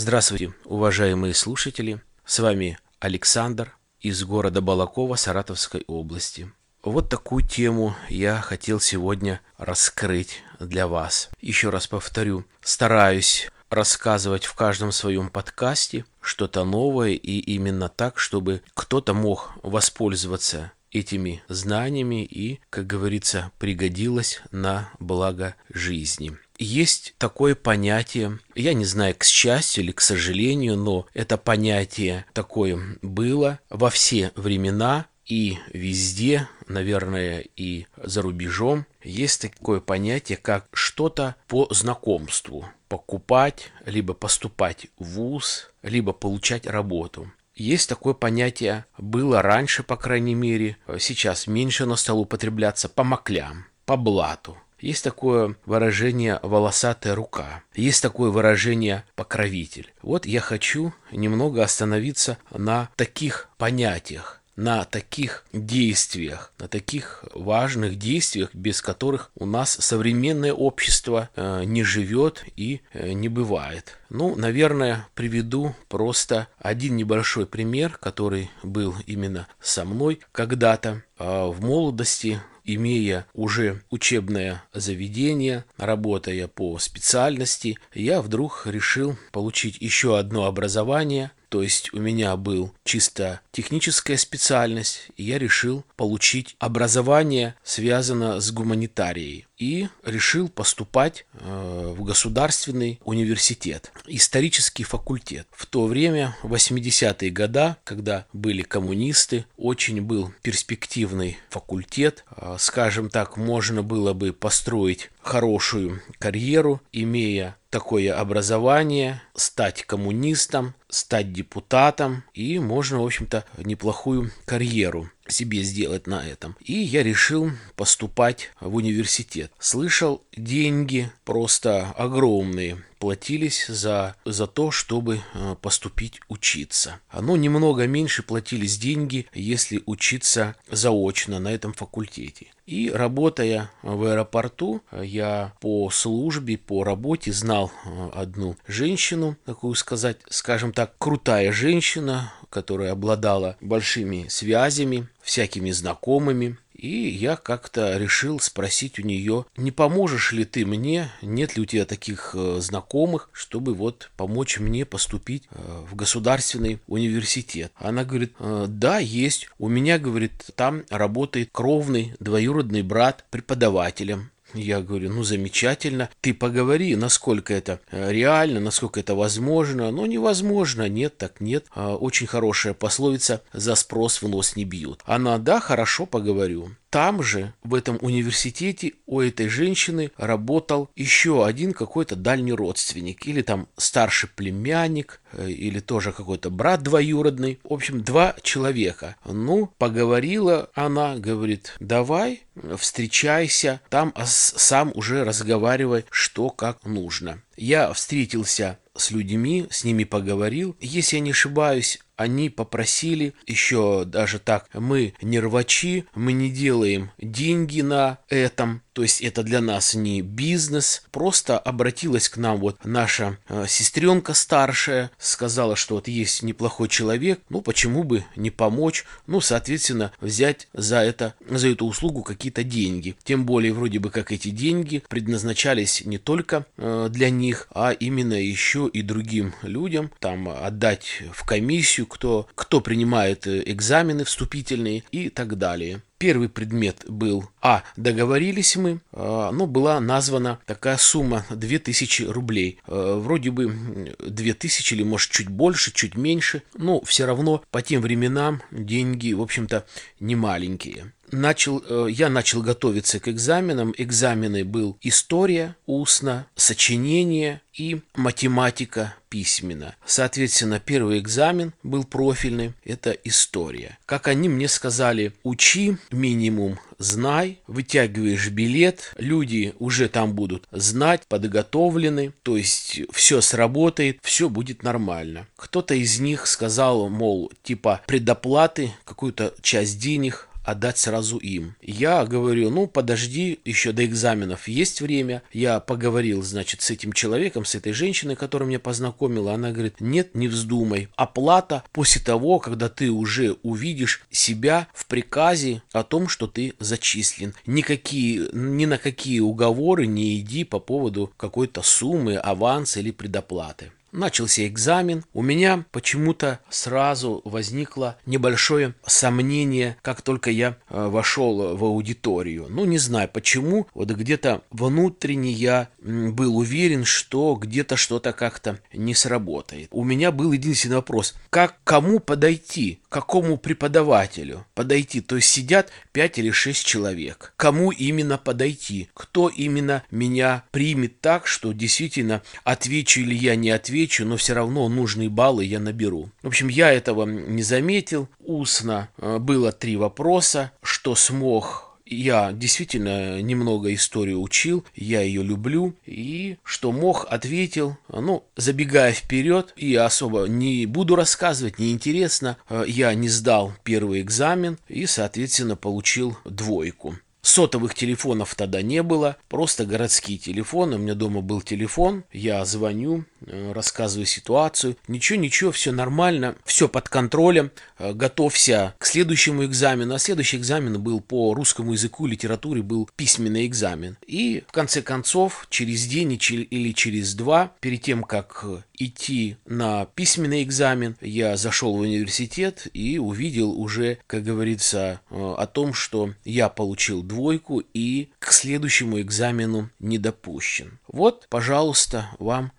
Здравствуйте, уважаемые слушатели. С вами Александр из города Балакова Саратовской области. Вот такую тему я хотел сегодня раскрыть для вас. Еще раз повторю, стараюсь рассказывать в каждом своем подкасте что-то новое и именно так, чтобы кто-то мог воспользоваться этими знаниями и, как говорится, пригодилось на благо жизни. Есть такое понятие, я не знаю, к счастью или к сожалению, но это понятие такое было во все времена и везде, наверное, и за рубежом, есть такое понятие, как что-то по знакомству. Покупать, либо поступать в ВУЗ, либо получать работу. Есть такое понятие, было раньше, по крайней мере, сейчас меньше оно стало употребляться по маклям, по блату. Есть такое выражение «волосатая рука». Есть такое выражение «покровитель». Вот я хочу немного остановиться на таких понятиях на таких действиях, на таких важных действиях, без которых у нас современное общество э, не живет и э, не бывает. Ну, наверное, приведу просто один небольшой пример, который был именно со мной когда-то э, в молодости имея уже учебное заведение, работая по специальности, я вдруг решил получить еще одно образование то есть у меня был чисто техническая специальность, и я решил получить образование, связанное с гуманитарией. И решил поступать э, в государственный университет, исторический факультет. В то время, 80-е годы, когда были коммунисты, очень был перспективный факультет. Э, скажем так, можно было бы построить хорошую карьеру, имея такое образование, стать коммунистом, стать депутатом, и можно, в общем-то, неплохую карьеру себе сделать на этом. И я решил поступать в университет. Слышал, деньги просто огромные платились за, за то, чтобы э, поступить учиться. Оно немного меньше платились деньги, если учиться заочно на этом факультете. И работая в аэропорту, я по службе, по работе знал э, одну женщину, такую сказать, скажем так, крутая женщина, которая обладала большими связями, всякими знакомыми. И я как-то решил спросить у нее, не поможешь ли ты мне, нет ли у тебя таких э, знакомых, чтобы вот помочь мне поступить э, в государственный университет. Она говорит, «Э, да, есть. У меня, говорит, там работает кровный двоюродный брат преподавателем. Я говорю, ну замечательно, ты поговори, насколько это э, реально, насколько это возможно. Ну невозможно, нет, так нет. А, очень хорошая пословица, за спрос в нос не бьют. Она, да, хорошо, поговорю. Там же, в этом университете, у этой женщины работал еще один какой-то дальний родственник, или там старший племянник, э, или тоже какой-то брат двоюродный. В общем, два человека. Ну, поговорила она, говорит, давай, встречайся, там сам уже разговаривай, что как нужно. Я встретился с людьми, с ними поговорил. Если я не ошибаюсь, они попросили еще даже так, мы не рвачи, мы не делаем деньги на этом, то есть это для нас не бизнес, просто обратилась к нам вот наша э, сестренка старшая, сказала, что вот есть неплохой человек, ну почему бы не помочь, ну соответственно взять за это, за эту услугу какие-то деньги. Тем более вроде бы как эти деньги предназначались не только э, для них, а именно еще и другим людям, там отдать в комиссию, кто, кто принимает э, экзамены вступительные и так далее. Первый предмет был А. Договорились мы, а, но была названа такая сумма 2000 рублей. А, вроде бы 2000 или может чуть больше, чуть меньше, но все равно по тем временам деньги, в общем-то, не маленькие начал, э, я начал готовиться к экзаменам. Экзамены был история устно, сочинение и математика письменно. Соответственно, первый экзамен был профильный, это история. Как они мне сказали, учи минимум, знай, вытягиваешь билет, люди уже там будут знать, подготовлены, то есть все сработает, все будет нормально. Кто-то из них сказал, мол, типа предоплаты, какую-то часть денег отдать сразу им. Я говорю, ну подожди, еще до экзаменов есть время. Я поговорил, значит, с этим человеком, с этой женщиной, которая меня познакомила. Она говорит, нет, не вздумай. Оплата после того, когда ты уже увидишь себя в приказе о том, что ты зачислен. Никакие, ни на какие уговоры не иди по поводу какой-то суммы, аванса или предоплаты. Начался экзамен. У меня почему-то сразу возникло небольшое сомнение, как только я э, вошел в аудиторию. Ну, не знаю почему. Вот где-то внутренне я был уверен, что где-то что-то как-то не сработает. У меня был единственный вопрос. Как кому подойти? Какому преподавателю подойти? То есть сидят 5 или 6 человек. Кому именно подойти? Кто именно меня примет так, что действительно отвечу или я не отвечу? Отвечу, но все равно нужные баллы я наберу. В общем, я этого не заметил. Устно э, было три вопроса, что смог я действительно немного историю учил, я ее люблю, и что мог, ответил. Ну, забегая вперед, и особо не буду рассказывать, неинтересно, э, я не сдал первый экзамен и, соответственно, получил двойку. Сотовых телефонов тогда не было, просто городские телефоны. У меня дома был телефон, я звоню, рассказываю ситуацию. Ничего, ничего, все нормально, все под контролем. Э, готовься к следующему экзамену. А следующий экзамен был по русскому языку и литературе, был письменный экзамен. И в конце концов, через день или через два, перед тем, как идти на письменный экзамен, я зашел в университет и увидел уже, как говорится, э, о том, что я получил двойку и к следующему экзамену не допущен. Вот, пожалуйста, вам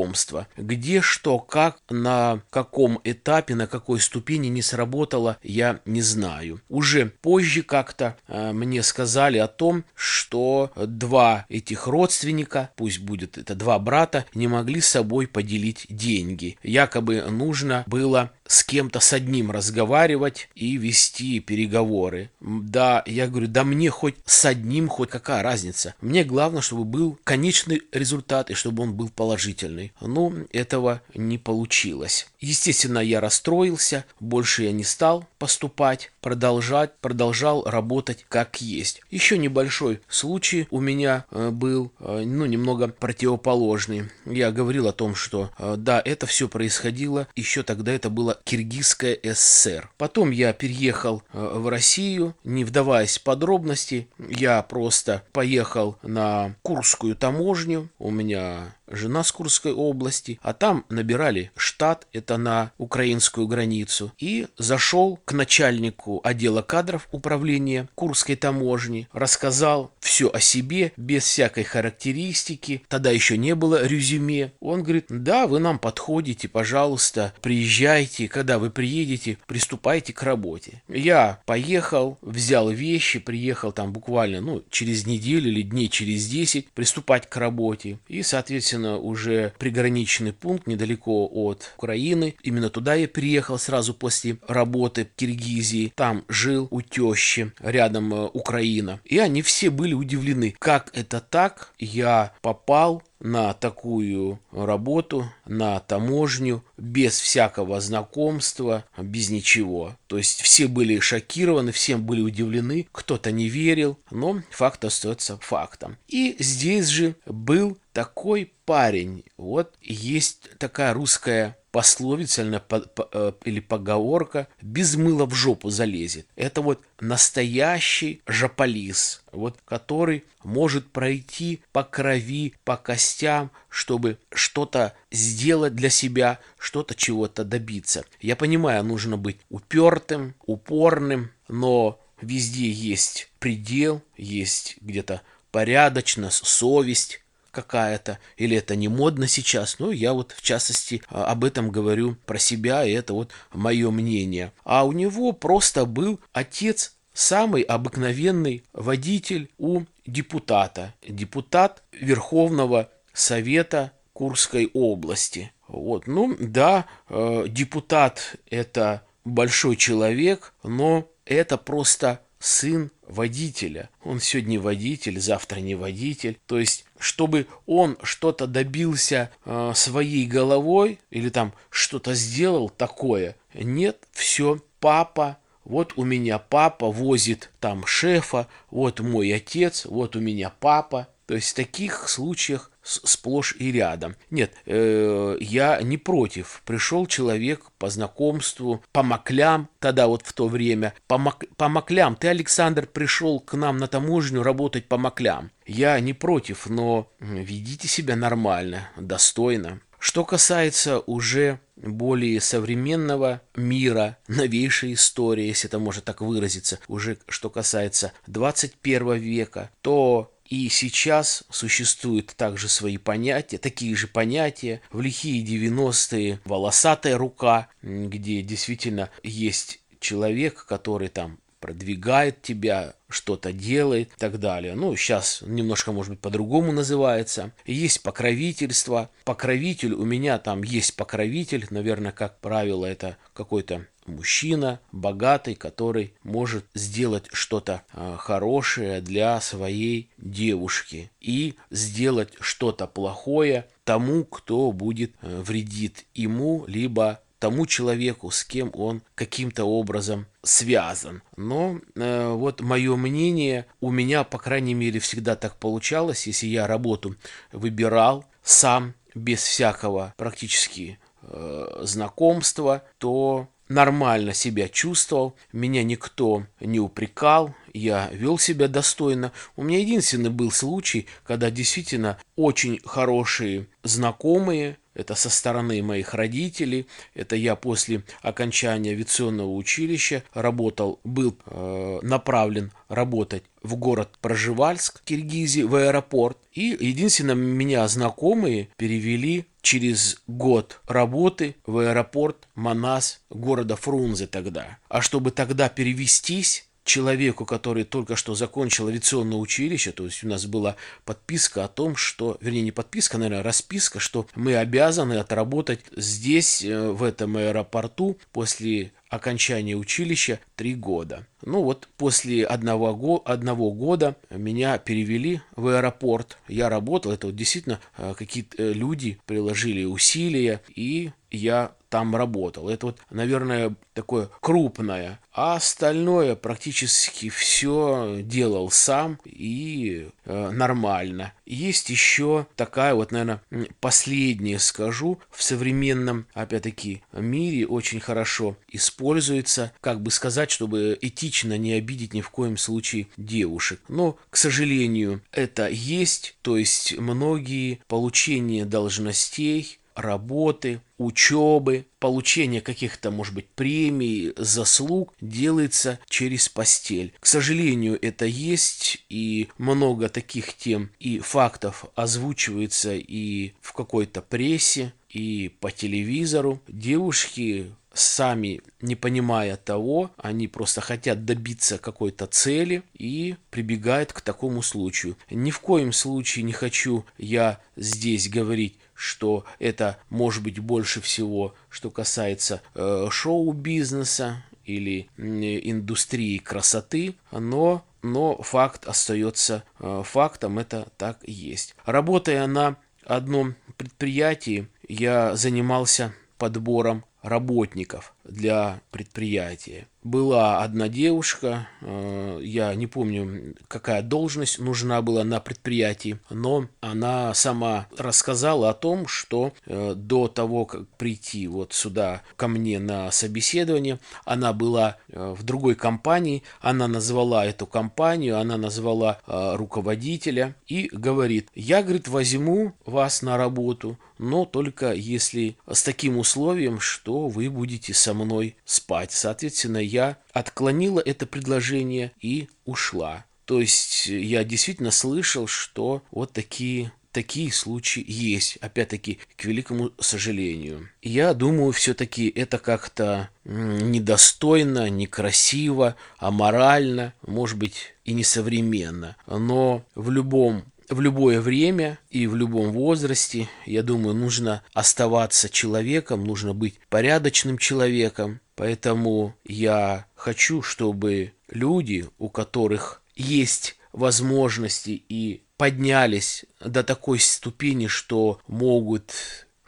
знакомство. Где, что, как, на каком этапе, на какой ступени не сработало, я не знаю. Уже позже как-то э, мне сказали о том, что два этих родственника, пусть будет это два брата, не могли с собой поделить деньги. Якобы нужно было с кем-то с одним разговаривать и вести переговоры. Да, я говорю, да мне хоть с одним, хоть какая разница. Мне главное, чтобы был конечный результат и чтобы он был положительный. Но этого не получилось. Естественно, я расстроился, больше я не стал поступать, продолжать, продолжал работать как есть. Еще небольшой случай у меня э, был, э, ну, немного противоположный. Я говорил о том, что э, да, это все происходило, еще тогда это было Киргизская ССР. Потом я переехал в Россию, не вдаваясь в подробности, я просто поехал на Курскую таможню, у меня жена с Курской области, а там набирали штат, это на украинскую границу, и зашел к начальнику отдела кадров управления Курской таможни, рассказал все о себе, без всякой характеристики, тогда еще не было резюме. Он говорит, да, вы нам подходите, пожалуйста, приезжайте, когда вы приедете, приступайте к работе. Я поехал, взял вещи, приехал там буквально, ну, через неделю или дней через 10 приступать к работе. И, соответственно, соответственно, уже приграничный пункт недалеко от Украины. Именно туда я приехал сразу после работы в Киргизии. Там жил у тещи, рядом э, Украина. И они все были удивлены, как это так, я попал на такую работу, на таможню, без всякого знакомства, без ничего. То есть все были шокированы, всем были удивлены, кто-то не верил, но факт остается фактом. И здесь же был такой парень. Вот есть такая русская пословица э, или поговорка «без мыла в жопу залезет». Это вот настоящий жополис, вот, который может пройти по крови, по костям, чтобы что-то сделать для себя, что-то чего-то добиться. Я понимаю, нужно быть упертым, упорным, но везде есть предел, есть где-то порядочность, совесть, какая-то, или это не модно сейчас. Ну, я вот в частности а, об этом говорю про себя, и это вот мое мнение. А у него просто был отец самый обыкновенный водитель у депутата. Депутат Верховного Совета Курской области. Вот, ну да, э, депутат это большой человек, но это просто сын водителя. Он сегодня водитель, завтра не водитель. То есть, чтобы он что-то добился э, своей головой или там что-то сделал такое, нет, все, папа, вот у меня папа возит там шефа, вот мой отец, вот у меня папа. То есть в таких случаях сплошь и рядом. Нет, э, я не против. Пришел человек по знакомству, по маклям, тогда вот в то время, по, мак, по маклям. Ты, Александр, пришел к нам на таможню работать по маклям. Я не против, но ведите себя нормально, достойно. Что касается уже более современного мира, новейшей истории, если это можно так выразиться, уже что касается 21 века, то и сейчас существуют также свои понятия, такие же понятия. В лихие 90-е волосатая рука, где действительно есть человек, который там продвигает тебя, что-то делает и так далее. Ну, сейчас немножко, может быть, по-другому называется. Есть покровительство. Покровитель, у меня там есть покровитель, наверное, как правило, это какой-то мужчина, богатый, который может сделать что-то а, хорошее для своей девушки и сделать что-то плохое тому, кто будет э, вредит ему, либо тому человеку, с кем он каким-то образом связан. Но э, вот мое мнение, у меня, по крайней мере, всегда так получалось, если я работу выбирал сам, без всякого практически э, знакомства, то нормально себя чувствовал, меня никто не упрекал, я вел себя достойно. У меня единственный был случай, когда действительно очень хорошие знакомые это со стороны моих родителей. Это я после окончания авиационного училища работал, был э, направлен работать в город Проживальск, Киргизии, в аэропорт. И единственное, меня знакомые перевели через год работы в аэропорт Манас города Фрунзе тогда. А чтобы тогда перевестись, человеку, который только что закончил авиационное училище, то есть у нас была подписка о том, что, вернее, не подписка, а, наверное, расписка, что мы обязаны отработать здесь, э, в этом аэропорту, после окончания училища три года. Ну вот после одного, го одного года меня перевели в аэропорт. Я работал, это вот действительно э, какие-то э, люди приложили усилия, и я там работал. Это вот, наверное, такое крупное. А остальное практически все делал сам и э, нормально. Есть еще такая вот, наверное, последнее скажу, в современном, опять-таки, мире очень хорошо используется, как бы сказать, чтобы этично не обидеть ни в коем случае девушек. Но, к сожалению, это есть, то есть многие получения должностей работы, учебы, получение каких-то, может быть, премий, заслуг делается через постель. К сожалению, это есть, и много таких тем и фактов озвучивается и в какой-то прессе, и по телевизору. Девушки сами не понимая того, они просто хотят добиться какой-то цели и прибегают к такому случаю. Ни в коем случае не хочу я здесь говорить что это может быть больше всего, что касается э, шоу-бизнеса или э, индустрии красоты, но, но факт остается э, фактом, это так и есть. Работая на одном предприятии, я занимался подбором работников для предприятия. Была одна девушка, э, я не помню, какая должность нужна была на предприятии, но она сама рассказала о том, что э, до того, как прийти вот сюда ко мне на собеседование, она была э, в другой компании, она назвала эту компанию, она назвала руководителя и говорит, я, говорит, возьму вас на работу, но только если с таким условием, что вы будете со мной спать. Соответственно, я отклонила это предложение и ушла. То есть я действительно слышал, что вот такие такие случаи есть, опять-таки, к великому сожалению. Я думаю, все-таки это как-то недостойно, некрасиво, аморально, может быть, и несовременно. Но в любом в любое время и в любом возрасте, я думаю, нужно оставаться человеком, нужно быть порядочным человеком. Поэтому я хочу, чтобы люди, у которых есть возможности и поднялись до такой ступени, что могут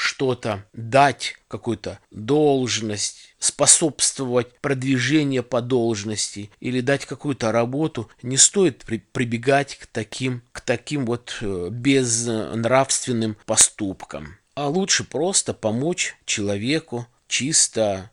что-то дать, какую-то должность, способствовать продвижению по должности или дать какую-то работу, не стоит при, прибегать к таким, к таким вот э, безнравственным поступкам. А лучше просто помочь человеку чисто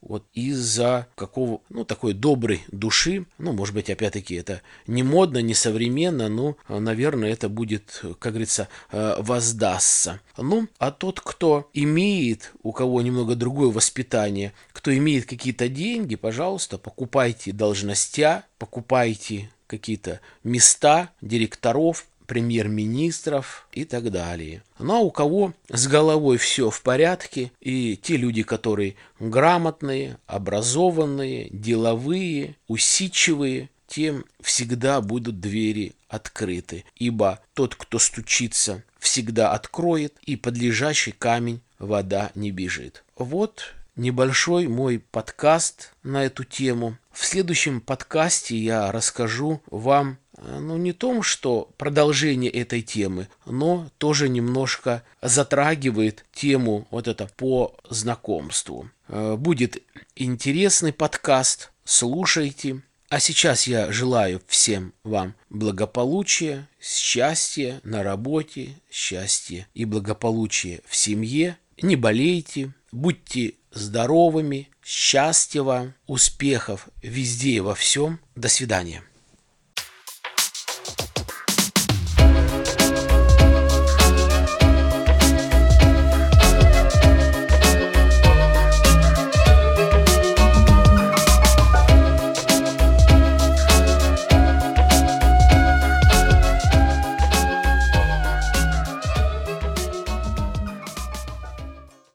вот из-за какого, ну, такой доброй души, ну, может быть, опять-таки, это не модно, не современно, но, наверное, это будет, как говорится, э, воздастся. Ну, а тот, кто имеет, у кого немного другое воспитание, кто имеет какие-то деньги, пожалуйста, покупайте должностя, покупайте какие-то места директоров, премьер-министров и так далее. Ну а у кого с головой все в порядке, и те люди, которые грамотные, образованные, деловые, усидчивые, тем всегда будут двери открыты, ибо тот, кто стучится, всегда откроет, и под лежащий камень вода не бежит. Вот небольшой мой подкаст на эту тему. В следующем подкасте я расскажу вам ну, не том, что продолжение этой темы, но тоже немножко затрагивает тему вот это по знакомству. Э, будет интересный подкаст, слушайте. А сейчас я желаю всем вам благополучия, счастья на работе, счастья и благополучия в семье. Не болейте, будьте здоровыми, счастья вам, успехов везде и во всем. До свидания.